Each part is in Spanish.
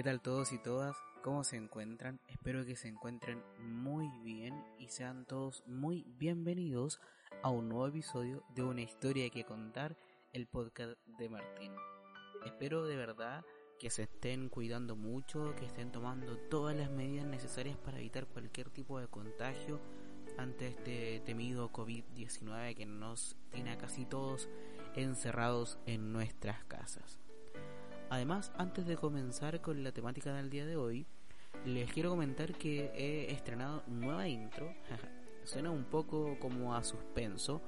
¿Qué tal todos y todas? ¿Cómo se encuentran? Espero que se encuentren muy bien y sean todos muy bienvenidos a un nuevo episodio de Una historia que contar, el podcast de Martín. Espero de verdad que se estén cuidando mucho, que estén tomando todas las medidas necesarias para evitar cualquier tipo de contagio ante este temido COVID-19 que nos tiene a casi todos encerrados en nuestras casas. Además, antes de comenzar con la temática del día de hoy, les quiero comentar que he estrenado nueva intro. Suena un poco como a suspenso,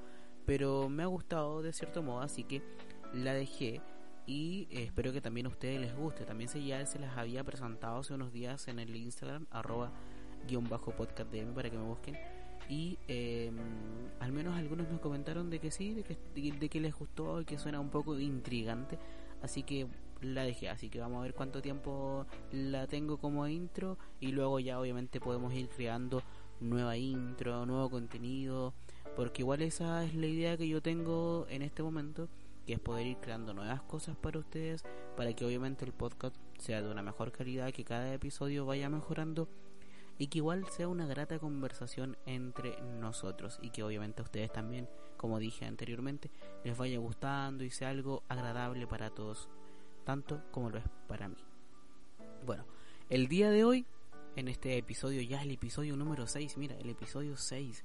pero me ha gustado de cierto modo, así que la dejé y espero que también a ustedes les guste. También se ya se las había presentado hace unos días en el Instagram, arroba guion bajo podcast para que me busquen. Y eh, al menos algunos me comentaron de que sí, de que les gustó y que suena un poco intrigante. Así que la dejé, así que vamos a ver cuánto tiempo la tengo como intro y luego ya obviamente podemos ir creando nueva intro, nuevo contenido, porque igual esa es la idea que yo tengo en este momento, que es poder ir creando nuevas cosas para ustedes, para que obviamente el podcast sea de una mejor calidad, que cada episodio vaya mejorando y que igual sea una grata conversación entre nosotros y que obviamente a ustedes también, como dije anteriormente, les vaya gustando y sea algo agradable para todos tanto como lo es para mí. Bueno, el día de hoy, en este episodio, ya el episodio número 6, mira, el episodio 6.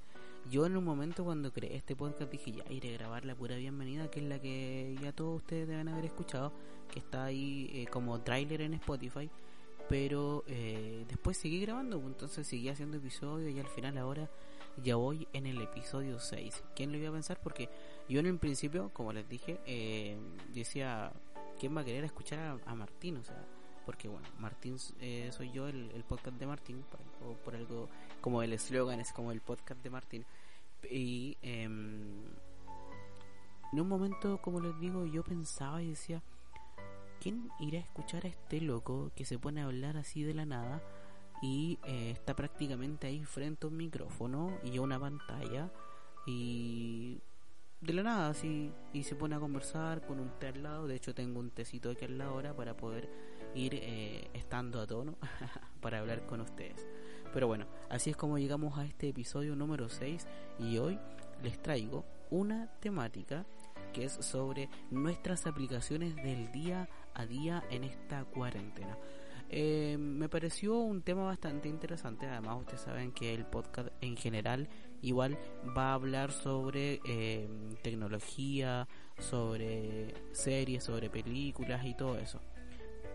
Yo en un momento cuando creé este podcast dije ya iré a grabar la pura bienvenida, que es la que ya todos ustedes deben haber escuchado, que está ahí eh, como trailer en Spotify. Pero eh, después seguí grabando, entonces seguí haciendo episodios y al final ahora ya voy en el episodio 6. ¿Quién lo iba a pensar? Porque yo en el principio, como les dije, eh, decía, ¿quién va a querer escuchar a, Martín? O sea, porque bueno, Martín eh, soy yo, el, podcast de Martín, por, por algo como el eslogan es como el podcast de Martín. Y eh, en un momento, como les digo, yo pensaba y decía, ¿quién irá a escuchar a este loco que se pone a hablar así de la nada? Y eh, está prácticamente ahí frente a un micrófono y a una pantalla y de la nada así y se pone a conversar con un té al lado. De hecho tengo un tecito aquí al lado ahora para poder ir eh, estando a tono para hablar con ustedes. Pero bueno así es como llegamos a este episodio número 6 y hoy les traigo una temática que es sobre nuestras aplicaciones del día a día en esta cuarentena. Eh, me pareció un tema bastante interesante. Además, ustedes saben que el podcast en general igual va a hablar sobre eh, tecnología, sobre series, sobre películas y todo eso.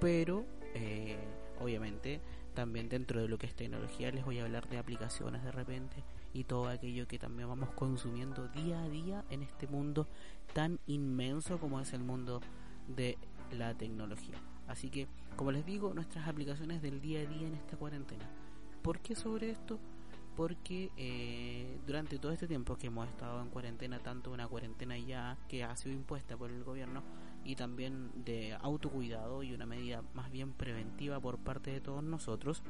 Pero, eh, obviamente, también dentro de lo que es tecnología les voy a hablar de aplicaciones de repente y todo aquello que también vamos consumiendo día a día en este mundo tan inmenso como es el mundo de la tecnología. Así que, como les digo, nuestras aplicaciones del día a día en esta cuarentena. ¿Por qué sobre esto? Porque eh, durante todo este tiempo que hemos estado en cuarentena, tanto una cuarentena ya que ha sido impuesta por el gobierno y también de autocuidado y una medida más bien preventiva por parte de todos nosotros,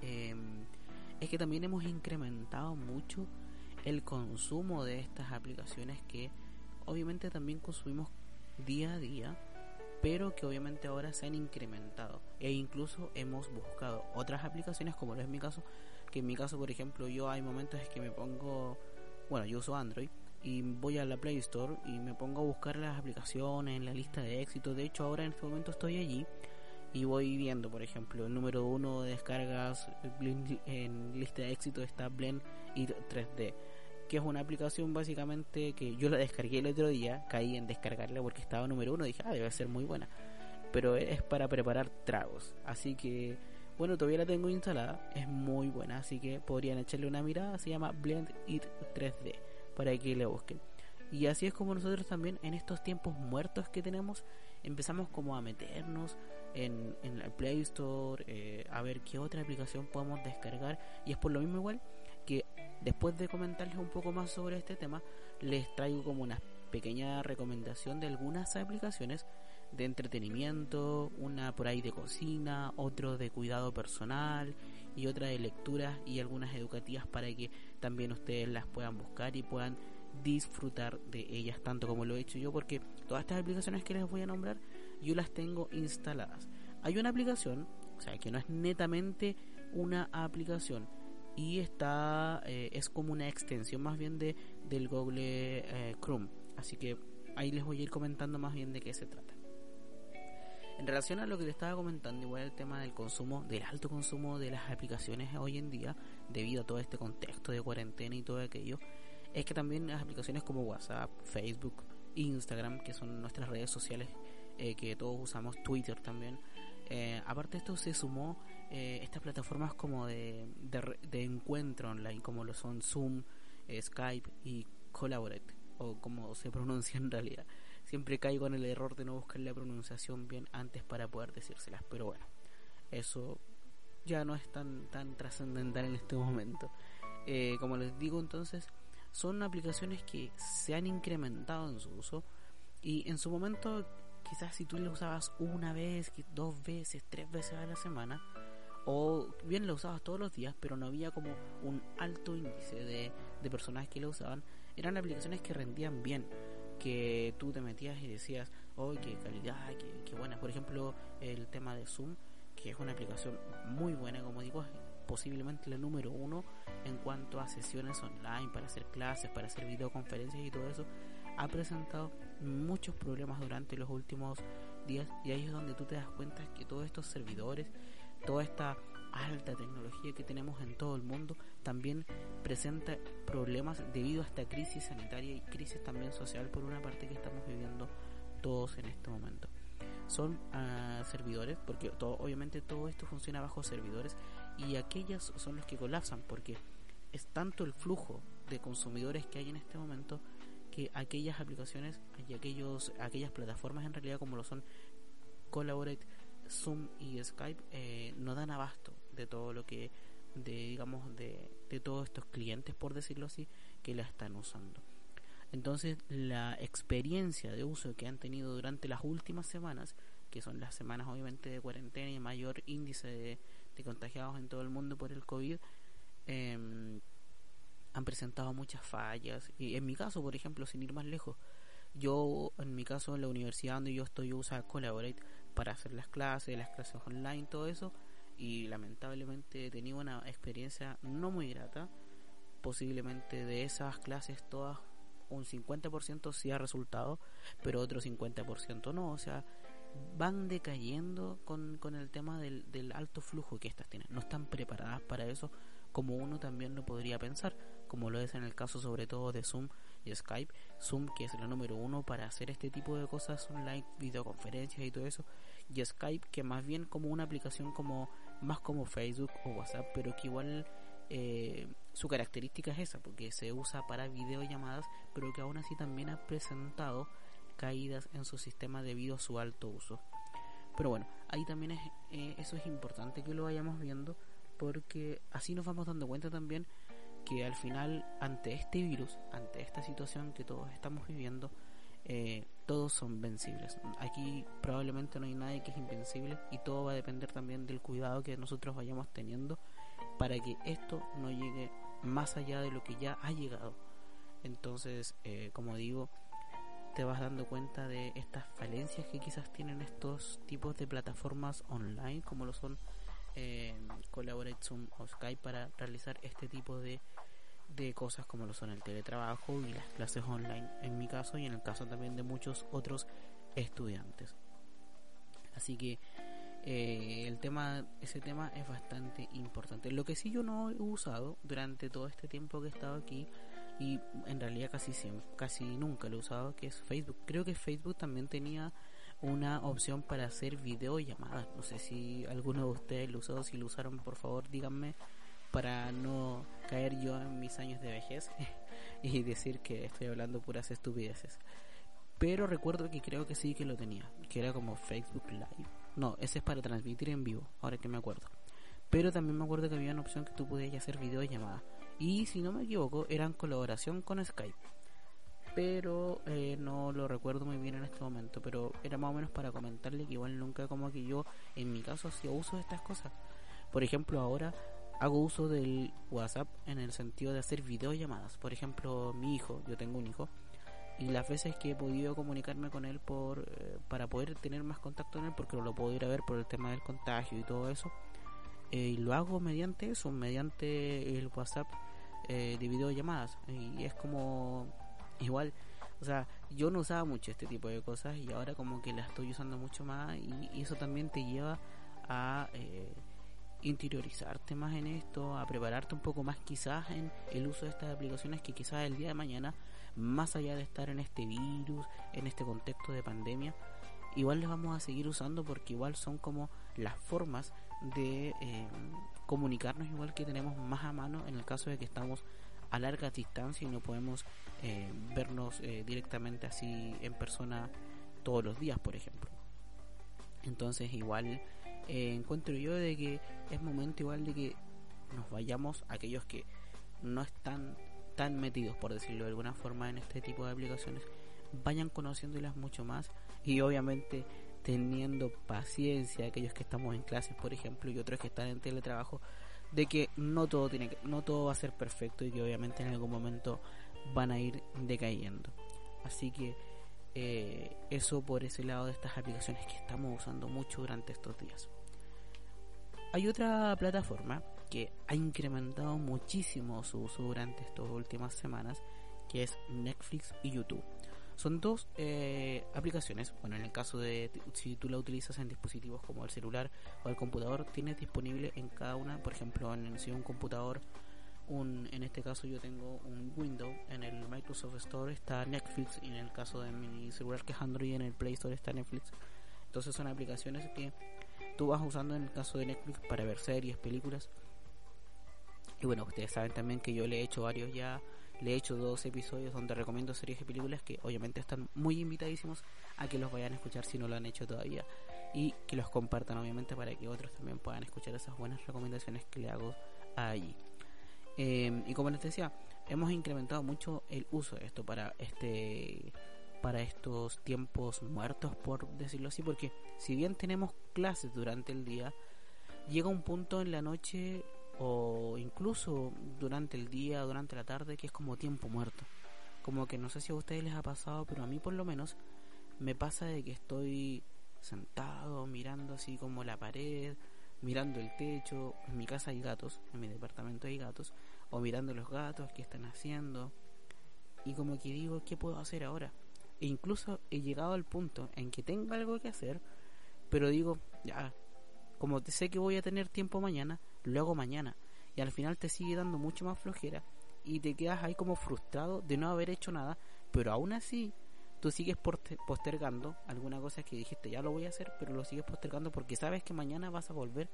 eh, es que también hemos incrementado mucho el consumo de estas aplicaciones que obviamente también consumimos día a día pero que obviamente ahora se han incrementado e incluso hemos buscado otras aplicaciones como lo es mi caso que en mi caso por ejemplo yo hay momentos en que me pongo bueno yo uso Android y voy a la Play Store y me pongo a buscar las aplicaciones en la lista de éxito de hecho ahora en este momento estoy allí y voy viendo por ejemplo el número uno de descargas en lista de éxito está Blend y 3D que es una aplicación básicamente que yo la descargué el otro día, caí en descargarla porque estaba número uno, dije, ah, debe ser muy buena. Pero es para preparar tragos, así que bueno, todavía la tengo instalada, es muy buena, así que podrían echarle una mirada, se llama Blend It 3D, para que le busquen. Y así es como nosotros también en estos tiempos muertos que tenemos empezamos como a meternos en, en el Play Store, eh, a ver qué otra aplicación podemos descargar. Y es por lo mismo igual que después de comentarles un poco más sobre este tema, les traigo como una pequeña recomendación de algunas aplicaciones de entretenimiento, una por ahí de cocina, otro de cuidado personal y otra de lectura y algunas educativas para que también ustedes las puedan buscar y puedan disfrutar de ellas tanto como lo he hecho yo porque todas estas aplicaciones que les voy a nombrar yo las tengo instaladas. Hay una aplicación, o sea, que no es netamente una aplicación y está eh, es como una extensión más bien de del Google eh, Chrome, así que ahí les voy a ir comentando más bien de qué se trata. En relación a lo que te estaba comentando, igual el tema del consumo, del alto consumo de las aplicaciones hoy en día, debido a todo este contexto de cuarentena y todo aquello, es que también las aplicaciones como WhatsApp, Facebook, Instagram, que son nuestras redes sociales eh, que todos usamos, Twitter también, eh, aparte de esto se sumó eh, estas plataformas como de, de, encuentro online, como lo son Zoom, Skype y Collaborate, o como se pronuncia en realidad. Siempre caigo en el error de no buscar la pronunciación bien antes para poder decírselas, pero bueno, eso ya no es tan, tan trascendental en este momento. como les digo entonces, son aplicaciones que se han incrementado en su uso y en su momento quizás si tú lo usabas una vez, dos veces, tres veces a la semana, o bien lo usabas todos los días, pero no había como un alto índice de, de personas que lo usaban, eran aplicaciones que rendían bien, que tú te metías y decías, oh, qué calidad, qué, qué buena. Por ejemplo, el tema de Zoom, que es una aplicación muy buena, como digo, posiblemente la número uno en cuanto a sesiones online para hacer clases, para hacer videoconferencias y todo eso, ha presentado muchos problemas durante los últimos días y ahí es donde tú te das cuenta que todos estos servidores, toda esta alta tecnología que tenemos en todo el mundo también presenta problemas debido a esta crisis sanitaria y crisis también social por una parte que estamos viviendo todos en este momento. Son uh, servidores porque todo, obviamente todo esto funciona bajo servidores y aquellas son los que colapsan porque es tanto el flujo de consumidores que hay en este momento que aquellas aplicaciones y aquellos aquellas plataformas en realidad como lo son Collaborate, Zoom y Skype eh, no dan abasto de todo lo que de digamos de, de todos estos clientes por decirlo así que la están usando entonces la experiencia de uso que han tenido durante las últimas semanas que son las semanas obviamente de cuarentena y mayor índice de, de contagiados en todo el mundo por el COVID, eh, han presentado muchas fallas. Y en mi caso, por ejemplo, sin ir más lejos, yo en mi caso en la universidad donde yo estoy yo Collaborate para hacer las clases, las clases online, todo eso. Y lamentablemente he tenido una experiencia no muy grata. Posiblemente de esas clases todas un 50% sí ha resultado, pero otro 50% no. O sea, van decayendo con, con el tema del, del, alto flujo que estas tienen. No están preparadas para eso como uno también lo podría pensar, como lo es en el caso sobre todo de Zoom y Skype. Zoom que es la número uno para hacer este tipo de cosas online, videoconferencias y todo eso. Y Skype que más bien como una aplicación como más como Facebook o WhatsApp, pero que igual eh, su característica es esa, porque se usa para videollamadas, pero que aún así también ha presentado caídas en su sistema debido a su alto uso. Pero bueno, ahí también es, eh, eso es importante que lo vayamos viendo porque así nos vamos dando cuenta también que al final ante este virus, ante esta situación que todos estamos viviendo, eh, todos son vencibles. Aquí probablemente no hay nadie que es invencible y todo va a depender también del cuidado que nosotros vayamos teniendo para que esto no llegue más allá de lo que ya ha llegado. Entonces, eh, como digo, te vas dando cuenta de estas falencias que quizás tienen estos tipos de plataformas online como lo son eh, Collaborate Zoom o Skype para realizar este tipo de, de cosas como lo son el teletrabajo y las clases online en mi caso y en el caso también de muchos otros estudiantes así que eh, el tema ese tema es bastante importante lo que sí yo no he usado durante todo este tiempo que he estado aquí y en realidad casi siempre, casi nunca lo he usado, que es Facebook. Creo que Facebook también tenía una opción para hacer videollamadas. No sé si alguno de ustedes lo usó, si lo usaron, por favor, díganme para no caer yo en mis años de vejez y decir que estoy hablando puras estupideces. Pero recuerdo que creo que sí que lo tenía, que era como Facebook Live. No, ese es para transmitir en vivo, ahora que me acuerdo. Pero también me acuerdo que había una opción que tú podías hacer videollamadas. Y si no me equivoco, eran colaboración con Skype. Pero eh, no lo recuerdo muy bien en este momento. Pero era más o menos para comentarle que igual nunca como que yo, en mi caso, hacía uso de estas cosas. Por ejemplo, ahora hago uso del WhatsApp en el sentido de hacer videollamadas. Por ejemplo, mi hijo, yo tengo un hijo, y las veces que he podido comunicarme con él por eh, para poder tener más contacto con él, porque no lo puedo ir a ver por el tema del contagio y todo eso, eh, y lo hago mediante eso, mediante el WhatsApp eh, de videollamadas. Y es como igual, o sea, yo no usaba mucho este tipo de cosas y ahora como que la estoy usando mucho más y, eso también te lleva a interiorizarte más en esto, a prepararte un poco más quizás en el uso de estas aplicaciones que quizás el día de mañana, más allá de estar en este virus, en este contexto de pandemia, igual les vamos a seguir usando porque igual son como las formas de eh, comunicarnos igual que tenemos más a mano en el caso de que estamos a larga distancia y no podemos eh, vernos eh, directamente así en persona todos los días, por ejemplo. Entonces igual eh, encuentro yo de que es momento igual de que nos vayamos aquellos que no están tan metidos, por decirlo de alguna forma, en este tipo de aplicaciones, vayan conociéndolas mucho más y obviamente teniendo paciencia aquellos que estamos en clases, por ejemplo, y otros que están en teletrabajo, de que no todo tiene que, no todo va a ser perfecto y que obviamente en algún momento van a ir decayendo. Así que eh, eso por ese lado de estas aplicaciones que estamos usando mucho durante estos días. Hay otra plataforma que ha incrementado muchísimo su uso durante estas últimas semanas, que es Netflix y YouTube. Son dos eh, aplicaciones, bueno, en el caso de si tú la utilizas en dispositivos como el celular o el computador, tienes disponible en cada una, por ejemplo, en si un computador un, en este caso yo tengo un Windows, en el Microsoft Store está Netflix y en el caso de mi celular que es Android en el Play Store está Netflix. Entonces son aplicaciones que tú vas usando en el caso de Netflix para ver series, películas. Y bueno, ustedes saben también que yo le he hecho varios ya, le he hecho dos episodios donde recomiendo series y películas que obviamente están muy invitadísimos a que los vayan a escuchar si no lo han hecho todavía y que los compartan obviamente para que otros también puedan escuchar esas buenas recomendaciones que le hago allí. Em, y como les decía, hemos incrementado mucho el uso de esto para este para estos tiempos muertos, por decirlo así, porque si bien tenemos clases durante el día, llega un punto en la noche o incluso durante el día, durante la tarde, que es como tiempo muerto. Como que no sé si a ustedes les ha pasado, pero a mí por lo menos me pasa de que estoy sentado mirando así como la pared mirando el techo, en mi casa hay gatos, en mi departamento hay gatos, o mirando los gatos, qué están haciendo, y como que digo, ¿qué puedo hacer ahora? E incluso he llegado al punto en que tengo algo que hacer, pero digo, ya, como sé que voy a tener tiempo mañana, lo hago mañana, y al final te sigue dando mucho más flojera, y te quedas ahí como frustrado de no haber hecho nada, pero aún así tú sigues postergando alguna cosa que dijiste ya lo voy a hacer, pero lo sigues postergando porque sabes que mañana vas a volver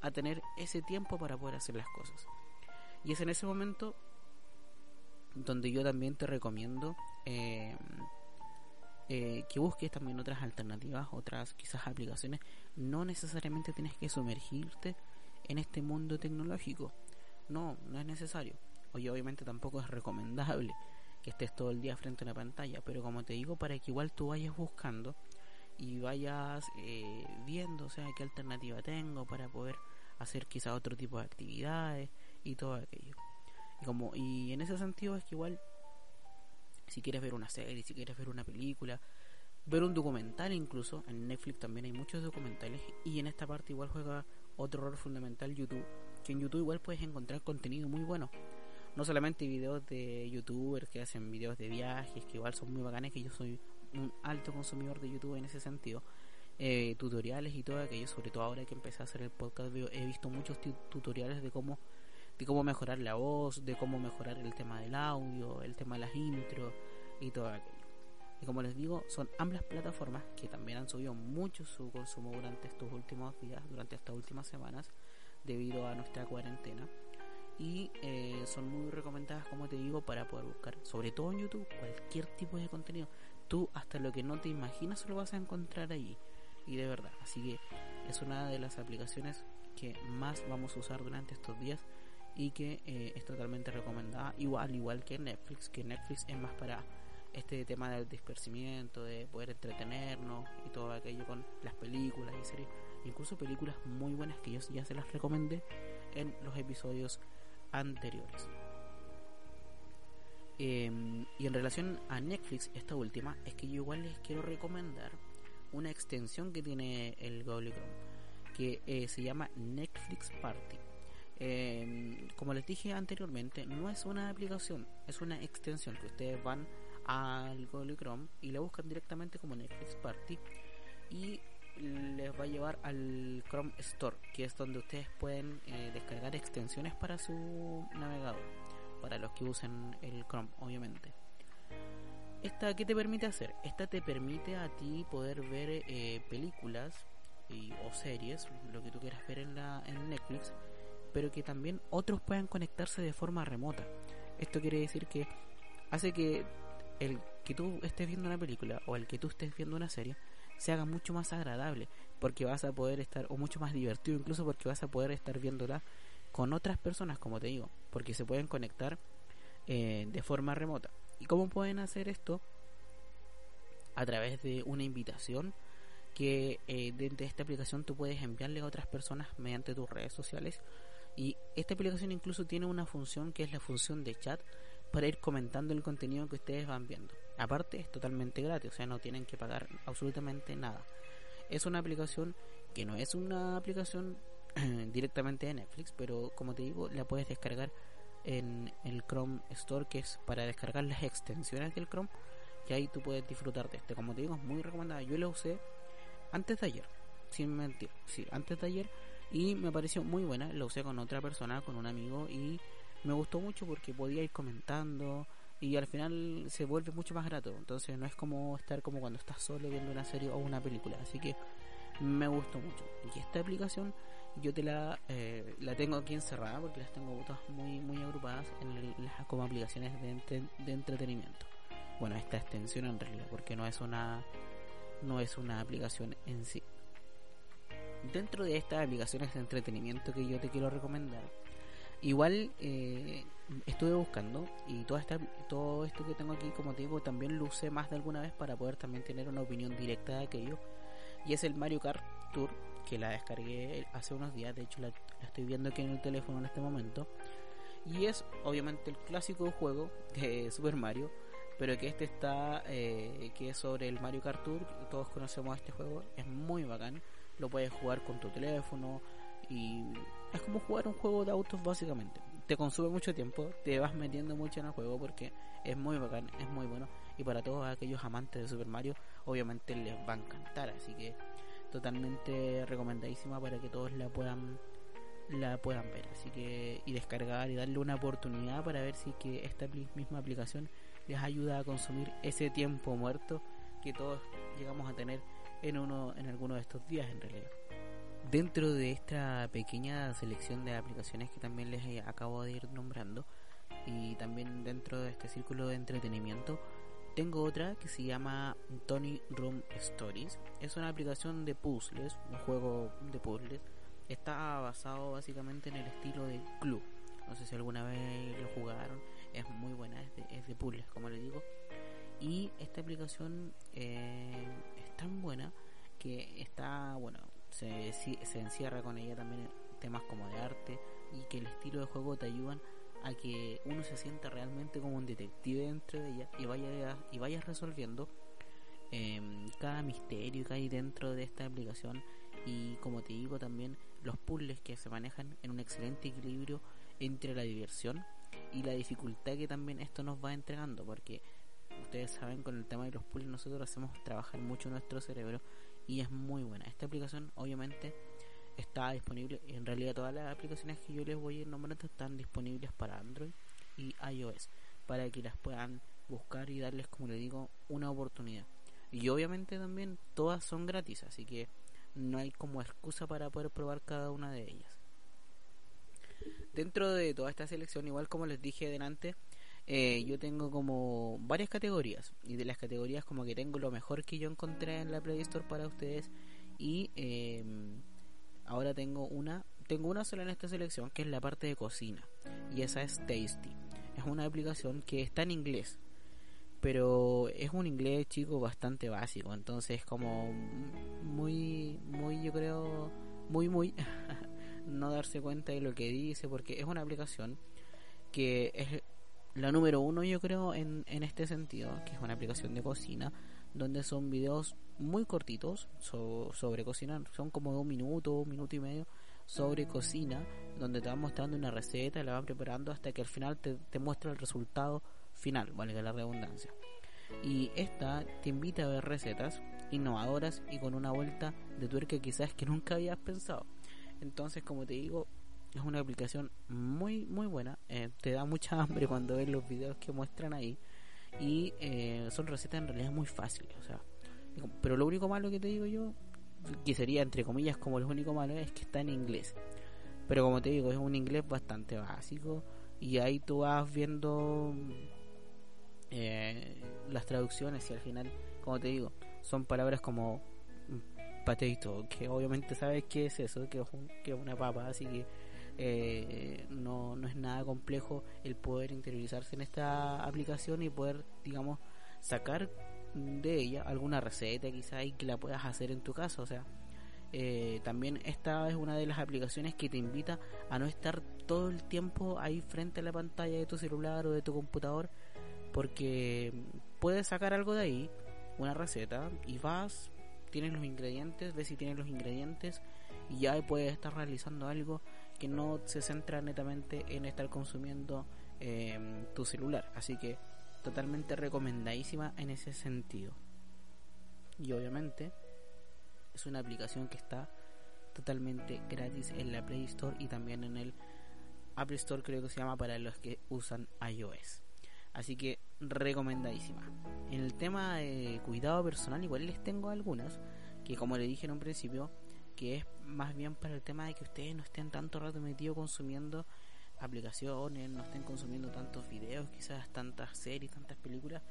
a tener ese tiempo para poder hacer las cosas. Y es en ese momento donde yo también te recomiendo eh, eh, que busques también otras alternativas, otras quizás aplicaciones. No necesariamente tienes que sumergirte en este mundo tecnológico. No, no es necesario. Oye, obviamente tampoco es recomendable que estés todo el día frente a una pantalla, pero como te digo, para que igual tú vayas buscando y vayas eh, viendo, o sea, qué alternativa tengo para poder hacer quizá otro tipo de actividades y todo aquello. Y, como, y en ese sentido es que igual, si quieres ver una serie, si quieres ver una película, ver un documental incluso, en Netflix también hay muchos documentales y en esta parte igual juega otro rol fundamental YouTube, que en YouTube igual puedes encontrar contenido muy bueno no solamente videos de youtubers que hacen videos de viajes, que igual son muy bacanes, que yo soy un alto consumidor de YouTube en ese sentido, eh, tutoriales y todo aquello, sobre todo ahora que empecé a hacer el podcast, he visto muchos tutoriales de cómo de cómo mejorar la voz, de cómo mejorar el tema del audio, el tema de las intros y todo aquello. Y como les digo, son ambas plataformas que también han subido mucho su consumo durante estos últimos días, durante estas últimas semanas, debido a nuestra cuarentena. Y eh, son muy recomendadas, como te digo, para poder buscar, sobre todo en YouTube, cualquier tipo de contenido. Tú hasta lo que no te imaginas lo vas a encontrar allí. Y de verdad, así que es una de las aplicaciones que más vamos a usar durante estos días y que eh, es totalmente recomendada, igual, igual que Netflix, que Netflix es más para este tema del dispersimiento, de poder entretenernos y todo aquello con las películas y series, incluso películas muy buenas que yo ya se las recomendé en los episodios anteriores. Em, y en relación a Netflix, esta última, es que yo igual les quiero recomendar una extensión que tiene el Google Chrome, que eh, se llama Netflix Party. Em, como les dije anteriormente, no es una aplicación, es una extensión que ustedes van al Google Chrome y la buscan directamente como Netflix Party y les va a llevar al Chrome Store, que es donde ustedes pueden eh, descargar extensiones para su navegador, para los que usen el Chrome, obviamente. Esta, ¿qué te permite hacer? Esta te permite a ti poder ver eh, películas y, o series, lo que tú quieras ver en, la, en Netflix, pero que también otros puedan conectarse de forma remota. Esto quiere decir que hace que el que tú estés viendo una película o el que tú estés viendo una serie se haga mucho más agradable porque vas a poder estar o mucho más divertido incluso porque vas a poder estar viéndola con otras personas como te digo porque se pueden conectar eh, de forma remota. Y cómo pueden hacer esto a través de una invitación que eh, de esta aplicación tú puedes enviarle a otras personas mediante tus redes sociales. Y esta aplicación incluso tiene una función que es la función de chat para ir comentando el contenido que ustedes van viendo. Aparte es totalmente gratis, o sea, no tienen que pagar absolutamente nada. Es una aplicación que no es una aplicación directamente de Netflix, pero como te digo, la puedes descargar en el Chrome Store, que es para descargar las extensiones del Chrome, y ahí tú puedes disfrutar de este. Como te digo, es muy recomendada. Yo la usé antes de ayer, sin mentir, sí, antes de ayer, y me pareció muy buena. La usé con otra persona, con un amigo, y me gustó mucho porque podía ir comentando y al final se vuelve mucho más grato. Entonces no es como estar como cuando estás solo viendo una serie o una película. Así que me gustó mucho. Y esta aplicación yo te la, eh, la tengo aquí encerrada porque las tengo todas muy, muy agrupadas en las, como aplicaciones de, de entretenimiento. Bueno, esta extensión en realidad, porque no es una no es una aplicación en sí. Dentro de estas aplicaciones de entretenimiento que yo te quiero recomendar, Igual eh, estuve buscando y todo, esta, todo esto que tengo aquí, como te digo, también lo usé más de alguna vez para poder también tener una opinión directa de aquello. Y es el Mario Kart Tour, que la descargué hace unos días, de hecho la, estoy viendo aquí en el teléfono en este momento. Y es obviamente el clásico juego de Super Mario, pero que este está, eh, que es sobre el Mario Kart Tour, todos conocemos este juego, es muy bacán, lo puedes jugar con tu teléfono y es como jugar un juego de autos básicamente. Te consume mucho tiempo, te vas metiendo mucho en el juego porque es muy bacán, es muy bueno. Y para todos aquellos amantes de Super Mario, obviamente les va a encantar. Así que totalmente recomendadísima para que todos la puedan la puedan ver así que y descargar y darle una oportunidad para ver si que esta misma aplicación les ayuda a consumir ese tiempo muerto que todos llegamos a tener en uno en alguno de estos días en realidad Dentro de esta pequeña selección de aplicaciones que también les eh, acabo de ir nombrando y también dentro de este círculo de entretenimiento, tengo otra que se llama Tony Room Stories. Es una aplicación de puzzles, un juego de puzzles. Está basado básicamente en el estilo de Club. No sé si alguna vez lo jugaron. Es muy buena, es de, es de puzzles, como les digo. Y esta aplicación eh, es tan buena que está, bueno, se, se encierra con ella también temas como de arte y que el estilo de juego te ayudan a que uno se sienta realmente como un detective dentro de ella y vaya y vayas resolviendo em, cada misterio que hay dentro de esta aplicación. Y como te digo también los puzzles que se manejan en un excelente equilibrio entre la diversión y la dificultad que también esto nos va entregando porque ustedes saben con el tema de los puzzles nosotros hacemos trabajar mucho nuestro cerebro y es muy buena. Esta aplicación obviamente está disponible. En realidad todas las aplicaciones que yo les voy a ir nombrando están disponibles para Android y iOS para que las puedan buscar y darles, como les digo, una oportunidad. Y obviamente también todas son gratis, así que no hay como excusa para poder probar cada una de ellas. Dentro de toda esta selección, igual como les dije delante, eh, yo tengo como varias categorías y de las categorías como que tengo lo mejor que yo encontré en la Play Store para ustedes y em, ahora tengo una tengo una sola en esta selección que es la parte de cocina y esa es Tasty. Es una aplicación que está en inglés pero es un inglés chico bastante básico entonces como muy muy yo creo muy muy no darse cuenta de lo que dice porque es una aplicación que es la número uno yo creo en, en este sentido, que es una aplicación de cocina, donde son videos muy cortitos sobre cocina, son como dos minutos, un minuto y medio sobre cocina, donde te van mostrando una receta, la van preparando hasta que al final te, te muestra el resultado final, vale la redundancia. Y esta te invita a ver recetas innovadoras y con una vuelta de tuerca quizás que nunca habías pensado. Entonces, como te digo, es una aplicación muy, muy buena. Eh, te da mucha hambre cuando ves los videos que muestran ahí. Y eh, son recetas en realidad muy fáciles. O sea, pero lo único malo que te digo yo, que sería entre comillas como lo único malo, es que está en inglés. Pero como te digo, es un inglés bastante básico. Y ahí tú vas viendo eh, las traducciones y al final, como te digo, son palabras como potato, que obviamente sabes qué es eso, que es, que es una papa, así que eh, no, no es nada complejo el poder interiorizarse en esta aplicación y poder, digamos, sacar de ella alguna receta quizá y que la puedas hacer en tu casa. O sea, eh, también esta es una de las aplicaciones que te invita a no estar todo el tiempo ahí frente a la pantalla de tu celular o de tu computador porque puedes sacar algo de ahí, una receta, y vas, tienes los ingredientes, ves si tienes los ingredientes y ya puedes estar realizando algo que no se centra netamente en estar consumiendo eh, tu celular. Así que totalmente recomendadísima en ese sentido. Y obviamente es una aplicación que está totalmente gratis en la Play Store y también en el Apple Store creo que se llama para los que usan iOS. Así que recomendadísima. En el tema de cuidado personal igual les tengo algunas que como le dije en un principio que es más bien para el tema de que ustedes no estén tanto rato metidos consumiendo aplicaciones, no estén consumiendo tantos videos, quizás tantas series, tantas películas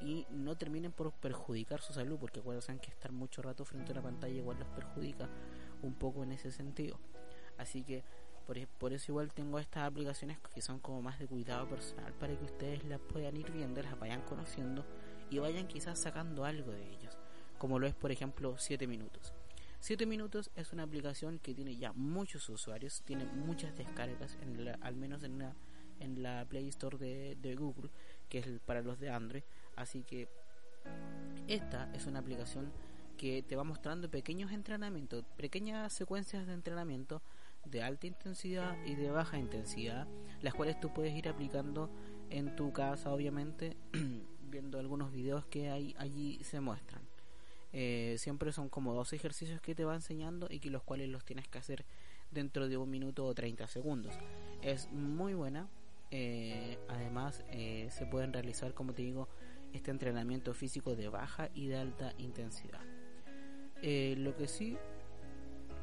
y no terminen por perjudicar su salud, porque acuérdense que estar mucho rato frente a la pantalla igual los perjudica un poco en ese sentido. Así que por, por eso igual tengo estas aplicaciones que son como más de cuidado personal para que ustedes las puedan ir viendo, las vayan conociendo y vayan quizás sacando algo de ellas, como lo es por ejemplo 7 minutos. 7 minutos es una aplicación que tiene ya muchos usuarios, tiene muchas descargas, al menos en la, en la Play Store de, Google, que es para los de Android. Así que esta es una aplicación que te va mostrando pequeños entrenamientos, pequeñas secuencias de entrenamiento de alta intensidad y de baja intensidad, las cuales tú puedes ir aplicando en tu casa, obviamente, viendo algunos videos que allí se muestran. Eh, siempre son como dos ejercicios que te va enseñando y que los cuales los tienes que hacer dentro de un minuto o 30 segundos. Es muy buena. Eh, además, eh, se pueden realizar, como te digo, este entrenamiento físico de baja y de alta intensidad. lo que sí,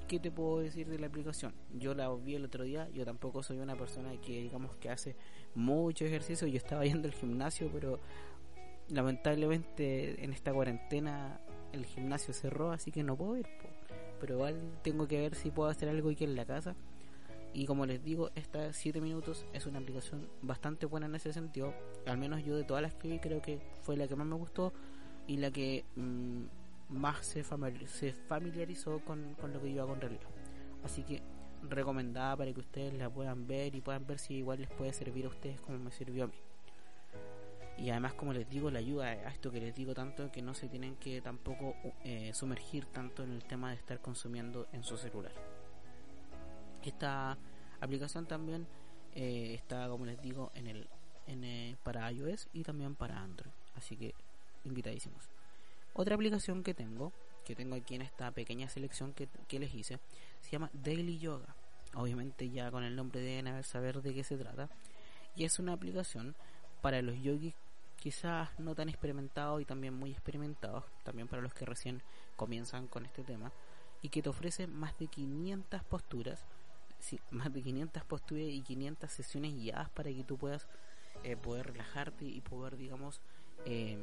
¿qué te puedo decir de la aplicación? Yo la vi el otro día, yo tampoco soy una persona que digamos que hace mucho ejercicio, yo estaba yendo al gimnasio, pero lamentablemente en esta cuarentena el gimnasio cerró, así que no puedo ir. Pero igual tengo que ver si puedo hacer algo aquí en la casa. Y como les digo, esta 7 minutos es una aplicación bastante buena en ese sentido. Al menos yo de todas las que vi creo que fue la que más me gustó y la que mm, más se, familiarizó con, con lo que yo hago en realidad. Así que recomendada para que ustedes la puedan ver y puedan ver si igual les puede servir a ustedes como me sirvió a mí y además como les digo la ayuda a esto que les digo tanto que no se tienen que tampoco eh, sumergir tanto en el tema de estar consumiendo en su celular esta aplicación también eh, está como les digo en el en, eh, para iOS y también para Android así que invitadísimos otra aplicación que tengo que tengo aquí en esta pequeña selección que, que les hice se llama Daily Yoga. Obviamente ya con el nombre deben haber saber de qué se trata. Y es una aplicación para los yogis quizás no tan experimentados y también muy experimentados, también para los que recién comienzan con este tema, y que te ofrece más de 500 posturas, sí, más de 500 posturas y 500 sesiones guiadas para que tú puedas eh, poder relajarte y poder, digamos, eh,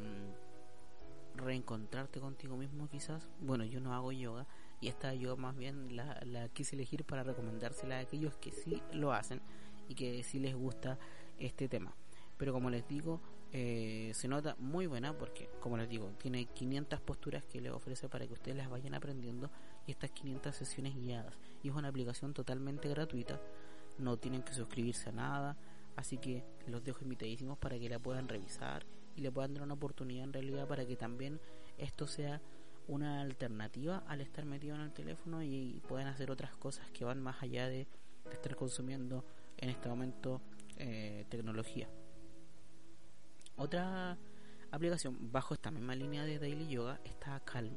reencontrarte contigo mismo quizás. Bueno, yo no hago yoga y esta yoga más bien la, la quise elegir para recomendársela a aquellos que sí lo hacen y que sí les gusta este tema. Pero como les digo, eh, se nota muy buena porque, como les digo, tiene 500 posturas que le ofrece para que ustedes las vayan aprendiendo y estas 500 sesiones guiadas. Y es una aplicación totalmente gratuita, no tienen que suscribirse a nada, así que los dejo invitadísimos para que la puedan revisar y le puedan dar una oportunidad en realidad para que también esto sea una alternativa al estar metido en el teléfono y puedan hacer otras cosas que van más allá de, estar consumiendo en este momento eh, tecnología. Otra aplicación bajo esta misma línea de Daily Yoga está Calm.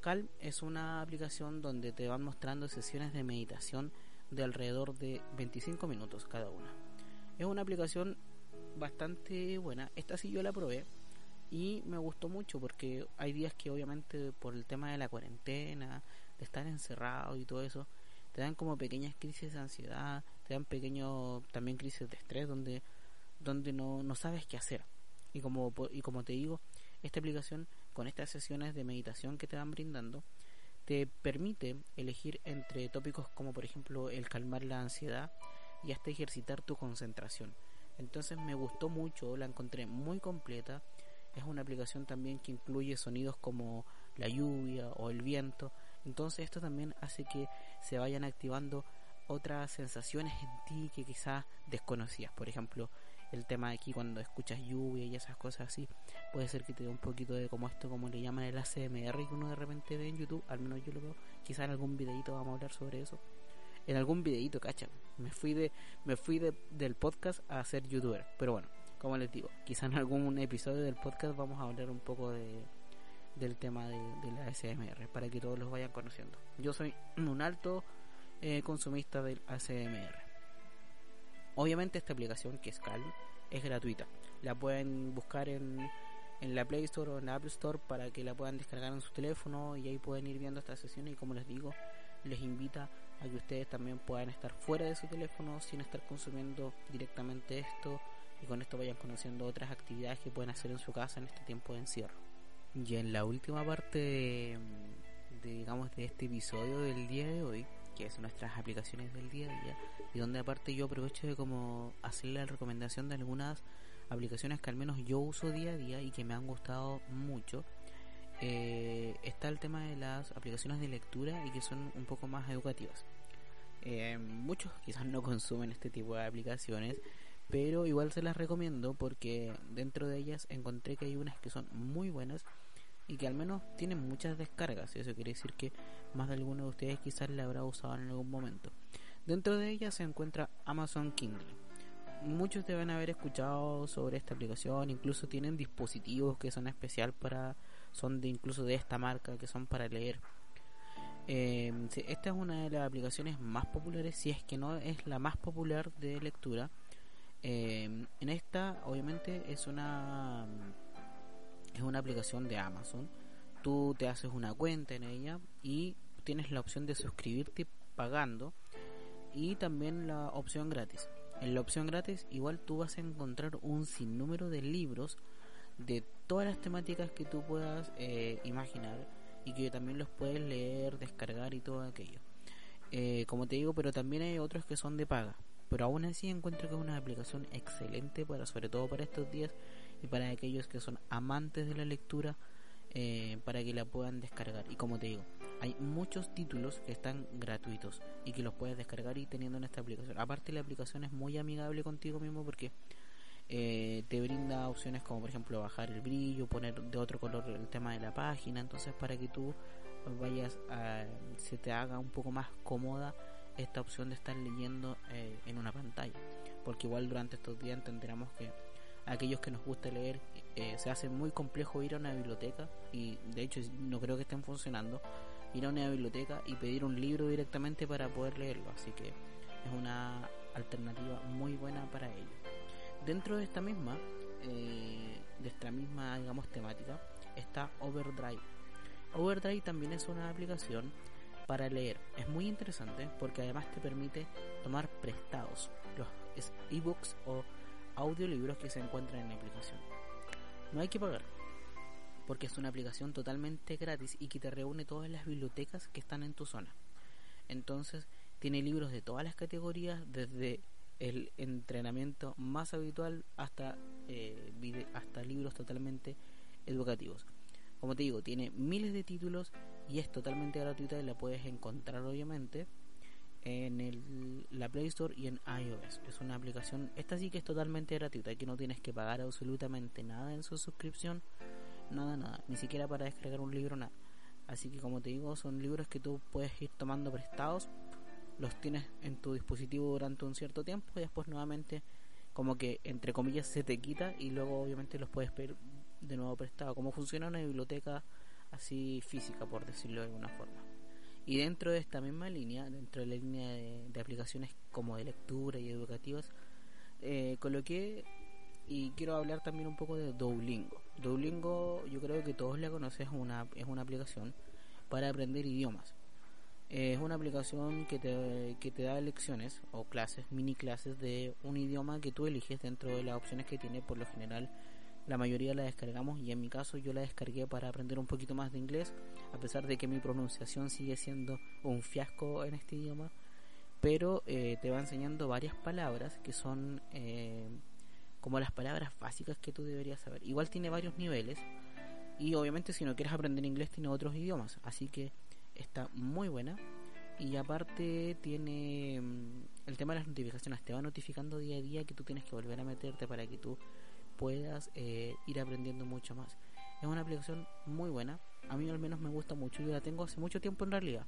Calm es una aplicación donde te van mostrando sesiones de meditación de alrededor de 25 minutos cada una. Es una aplicación bastante buena. Esta sí yo la probé y me gustó mucho porque hay días que obviamente por el tema de la cuarentena, de estar encerrado y todo eso, te dan como pequeñas crisis de ansiedad, te dan pequeños también crisis de estrés donde donde no, no sabes qué hacer. Y como, y como te digo, esta aplicación con estas sesiones de meditación que te van brindando, te permite elegir entre tópicos como por ejemplo el calmar la ansiedad y hasta ejercitar tu concentración. Entonces me gustó mucho, la encontré muy completa. Es una aplicación también que incluye sonidos como la lluvia o el viento. Entonces esto también hace que se vayan activando otras sensaciones en ti que quizás desconocías. Por ejemplo, el tema de aquí cuando escuchas lluvia y esas cosas así, puede ser que te dé un poquito de como esto, como le llaman el ACMR que uno de repente ve en YouTube, al menos yo lo veo, quizás en algún videito vamos a hablar sobre eso. En algún videito, cacha. Me fui de me fui de, del podcast a ser youtuber, pero bueno, como les digo, quizás en algún episodio del podcast vamos a hablar un poco de del tema de, de la ASMR para que todos los vayan conociendo. Yo soy un alto eh, consumista del ASMR. Obviamente esta aplicación que es Calm es gratuita. La pueden buscar en, en la Play Store o en la Apple Store para que la puedan descargar en su teléfono y ahí pueden ir viendo esta sesión y como les digo, les invita a que ustedes también puedan estar fuera de su teléfono sin estar consumiendo directamente esto y con esto vayan conociendo otras actividades que pueden hacer en su casa en este tiempo de encierro. Y en la última parte de digamos de este episodio del día de hoy que es nuestras aplicaciones del día a día y donde aparte yo aprovecho de como hacerle la recomendación de algunas aplicaciones que al menos yo uso día a día y que me han gustado mucho. Eh, está el tema de las aplicaciones de lectura y que son un poco más educativas. Eh, muchos quizás no consumen este tipo de aplicaciones pero igual se las recomiendo porque dentro de ellas encontré que hay unas que son muy buenas y que al menos tienen muchas descargas. Y eso quiere decir que más de alguno de ustedes quizás le habrá usado en algún momento. Dentro de ella se encuentra Amazon Kindle. Muchos deben haber escuchado sobre esta aplicación, incluso tienen dispositivos que son especial para, son de incluso de esta marca, que son para leer. Eh, esta es una de las aplicaciones más populares, si es que no es la más popular de lectura. Eh, en esta, obviamente, es una es una aplicación de Amazon. Tú te haces una cuenta en ella y tienes la opción de suscribirte pagando y también la opción gratis. En la opción gratis igual tú vas a encontrar un sinnúmero de libros de todas las temáticas que tú puedas eh, imaginar y que también los puedes leer, descargar y todo aquello. Eh, como te digo, pero también hay otros que son de paga. Pero aún así encuentro que es una aplicación excelente para, sobre todo para estos días para aquellos que son amantes de la lectura eh, para que la puedan descargar. Y como te digo hay muchos títulos que están gratuitos y que los puedes descargar y teniendo en esta aplicación. Aparte la aplicación es muy amigable contigo mismo porque eh, te brinda opciones como por ejemplo bajar el brillo poner de otro color el tema de la página. Entonces para que tú vayas a se te haga un poco más cómoda esta opción de estar leyendo eh, en una pantalla. Porque igual durante estos días entenderemos que aquellos que nos gusta leer eh, se hace muy complejo ir a una biblioteca y de hecho no creo que estén funcionando ir a una biblioteca y pedir un libro directamente para poder leerlo. Así que es una alternativa muy buena para ello dentro de esta misma eh, de esta misma digamos temática está Overdrive. Overdrive también es una aplicación para leer. Es muy interesante porque además te permite tomar prestados los ebooks o audiolibros que se encuentran en la aplicación no hay que pagar, porque es una aplicación totalmente gratis y que te reúne todas las bibliotecas que están en tu zona. Entonces, tiene libros de todas las categorías, desde el entrenamiento más habitual hasta, eh, hasta libros totalmente educativos. Como te digo, tiene miles de títulos y es totalmente gratuita y la puedes encontrar obviamente en el, la Play Store y en iOS. Es una aplicación, esta sí que es totalmente gratuita, que no tienes que pagar absolutamente nada en su suscripción, nada, nada, ni siquiera para descargar un libro, nada. Así que como te digo, son libros que tú puedes ir tomando prestados, los tienes en tu dispositivo durante un cierto tiempo y después nuevamente como que entre comillas se te quita y luego obviamente los puedes pedir de nuevo prestado, como funciona una biblioteca así física por decirlo de alguna forma. Y dentro de esta misma línea, dentro de la línea de, aplicaciones como de lectura y educativas, eh, coloqué y quiero hablar también un poco de Duolingo. Duolingo yo creo que todos la conocen, es una, es una aplicación para aprender idiomas. es una aplicación que te, que te da lecciones o clases, mini clases de un idioma que tú eliges dentro de las opciones que tiene por lo general la mayoría la descargamos y en mi caso yo la descargué para aprender un poquito más de inglés, a pesar de que mi pronunciación sigue siendo un fiasco en este idioma, pero eh, te va enseñando varias palabras que son eh, como las palabras básicas que tú deberías saber. Igual tiene varios niveles y obviamente si no quieres aprender inglés tiene otros idiomas, así que está muy buena. Y aparte tiene mm, el tema de las notificaciones, te va notificando día a día que tú tienes que volver a meterte para que tú puedas eh, ir aprendiendo mucho más. Es una aplicación muy buena, a mí al menos me gusta mucho, yo la tengo hace mucho tiempo en realidad,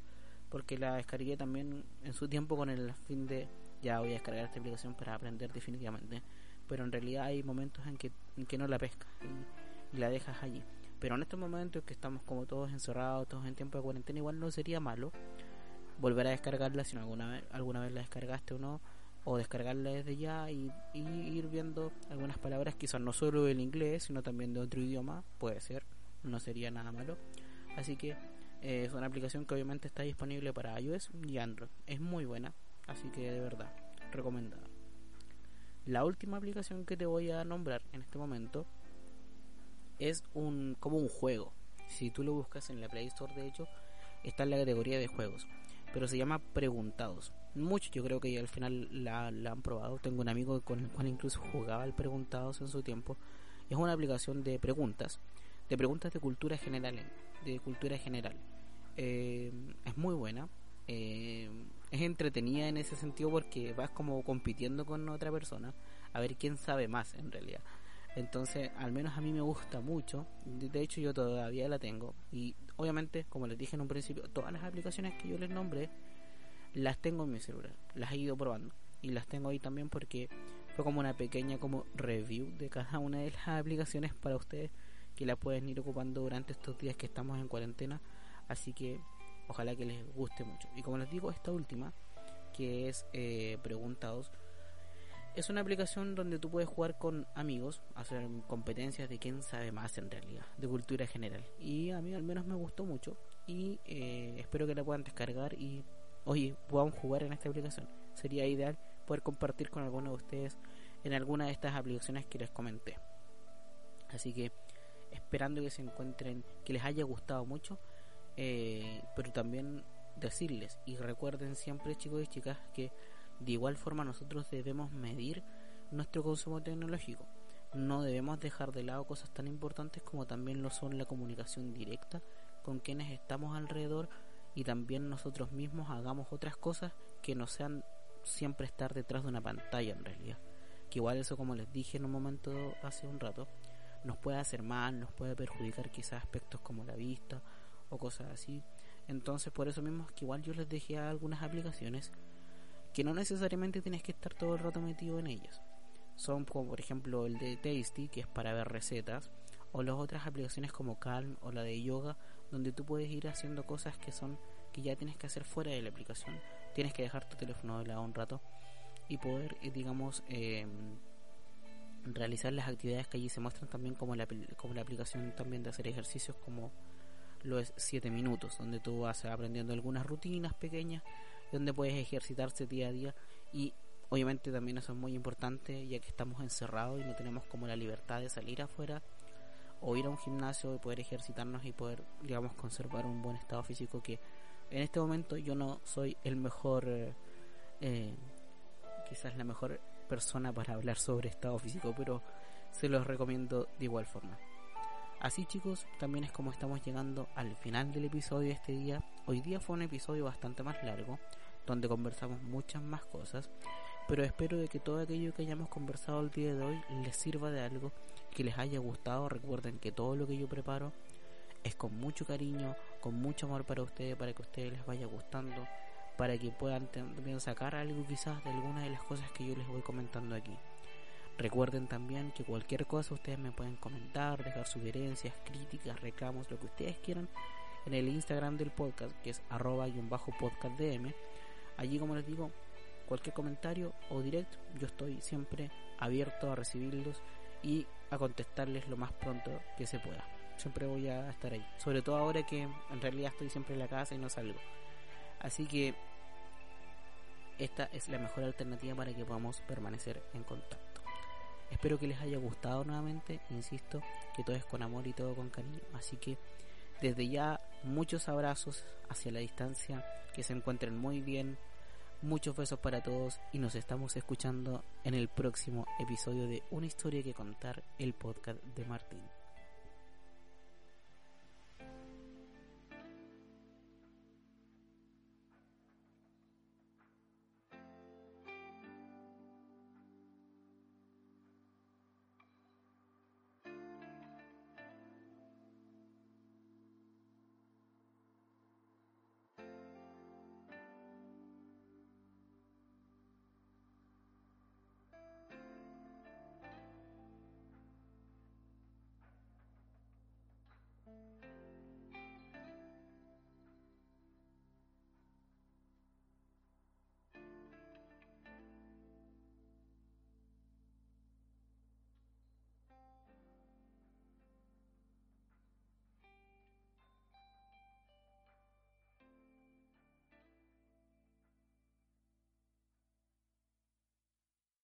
porque la descargué también en su tiempo con el fin de ya voy a descargar esta aplicación para aprender definitivamente, pero en realidad hay momentos en que, que no la pescas y, y la dejas allí. Pero en estos momentos que estamos como todos encerrados, todos en tiempo de cuarentena, igual no sería malo volver a descargarla si alguna vez, alguna vez la descargaste o no o descargarla desde ya y, ir viendo algunas palabras, quizás no solo del inglés, sino también de otro idioma, puede ser, no sería nada malo. Así que eh, es una aplicación que obviamente está disponible para iOS y Android. Es muy buena, así que de verdad, recomendada. La última aplicación que te voy a nombrar en este momento es un como un juego. Si tú lo buscas en la Play Store, de hecho, está en la categoría de juegos, pero se llama Preguntados muchos yo creo que al final la, han probado. Tengo un amigo con el cual incluso jugaba al Preguntados en su tiempo. Es una aplicación de preguntas, de preguntas de cultura general, de cultura general. Eh, es muy buena. Eh, es entretenida en ese sentido porque vas como compitiendo con otra persona a ver quién sabe más en realidad. Entonces, al menos a mí me gusta mucho. De hecho, yo todavía la tengo. Y obviamente, como les dije en un principio, todas las aplicaciones que yo les nombré las tengo en mi celular, las he ido probando y las tengo ahí también porque fue como una pequeña como review de cada una de las aplicaciones para ustedes que la pueden ir ocupando durante estos días que estamos en cuarentena, así que ojalá que les guste mucho. Y como les digo, esta última que es eh, Preguntados es una aplicación donde tú puedes jugar con amigos, hacer competencias de quién sabe más en realidad, de cultura general. Y a mí al menos me gustó mucho y eh, espero que la puedan descargar y oye, podamos jugar en esta aplicación. Sería ideal poder compartir con alguno de ustedes en alguna de estas aplicaciones que les comenté. Así que esperando que se encuentren, que les haya gustado mucho, eh, pero también decirles y recuerden siempre chicos y chicas que de igual forma nosotros debemos medir nuestro consumo tecnológico. No debemos dejar de lado cosas tan importantes como también lo son la comunicación directa con quienes estamos alrededor y también nosotros mismos hagamos otras cosas que no sean siempre estar detrás de una pantalla en realidad. Que igual eso como les dije en un momento hace un rato, nos puede hacer mal, nos puede perjudicar quizás aspectos como la vista o cosas así. Entonces por eso mismo es que igual yo les dejé algunas aplicaciones que no necesariamente tienes que estar todo el rato metido en ellas. son como por ejemplo el de Tasty, que es para ver recetas, o las otras aplicaciones como Calm o la de yoga, donde tú puedes ir haciendo cosas que son que ya tienes que hacer fuera de la aplicación. Tienes que dejar tu teléfono de lado un rato y poder, eh, digamos, eh, realizar las actividades que allí se muestran también como la, como la aplicación también de hacer ejercicios como lo es 7 minutos, donde tú vas aprendiendo algunas rutinas pequeñas, donde puedes ejercitarse día a día. Y obviamente también eso es muy importante ya que estamos encerrados y no tenemos como la libertad de salir afuera o ir a un gimnasio y poder ejercitarnos y poder digamos conservar un buen estado físico que en este momento yo no soy el mejor eh, quizás la mejor persona para hablar sobre estado físico pero se los recomiendo de igual forma Así chicos, también es como estamos llegando al final del episodio de este día. Hoy día fue un episodio bastante más largo, donde conversamos muchas más cosas, pero espero de que todo aquello que hayamos conversado el día de hoy les sirva de algo, que les haya gustado. Recuerden que todo lo que yo preparo es con mucho cariño, con mucho amor para ustedes, para que a ustedes les vaya gustando, para que puedan también sacar algo quizás de alguna de las cosas que yo les voy comentando aquí. Recuerden también que cualquier cosa ustedes me pueden comentar, dejar sugerencias, críticas, reclamos, lo que ustedes quieran en el Instagram del podcast, que es arroba y un bajo podcast DM. Allí, como les digo, cualquier comentario o directo, yo estoy siempre abierto a recibirlos y a contestarles lo más pronto que se pueda. Siempre voy a estar ahí. Sobre todo ahora que en realidad estoy siempre en la casa y no salgo. Así que esta es la mejor alternativa para que podamos permanecer en contacto. Espero que les haya gustado nuevamente, insisto, que todo es con amor y todo con cariño. Así que desde ya muchos abrazos hacia la distancia, que se encuentren muy bien, muchos besos para todos y nos estamos escuchando en el próximo episodio de Una historia que contar, el podcast de Martín.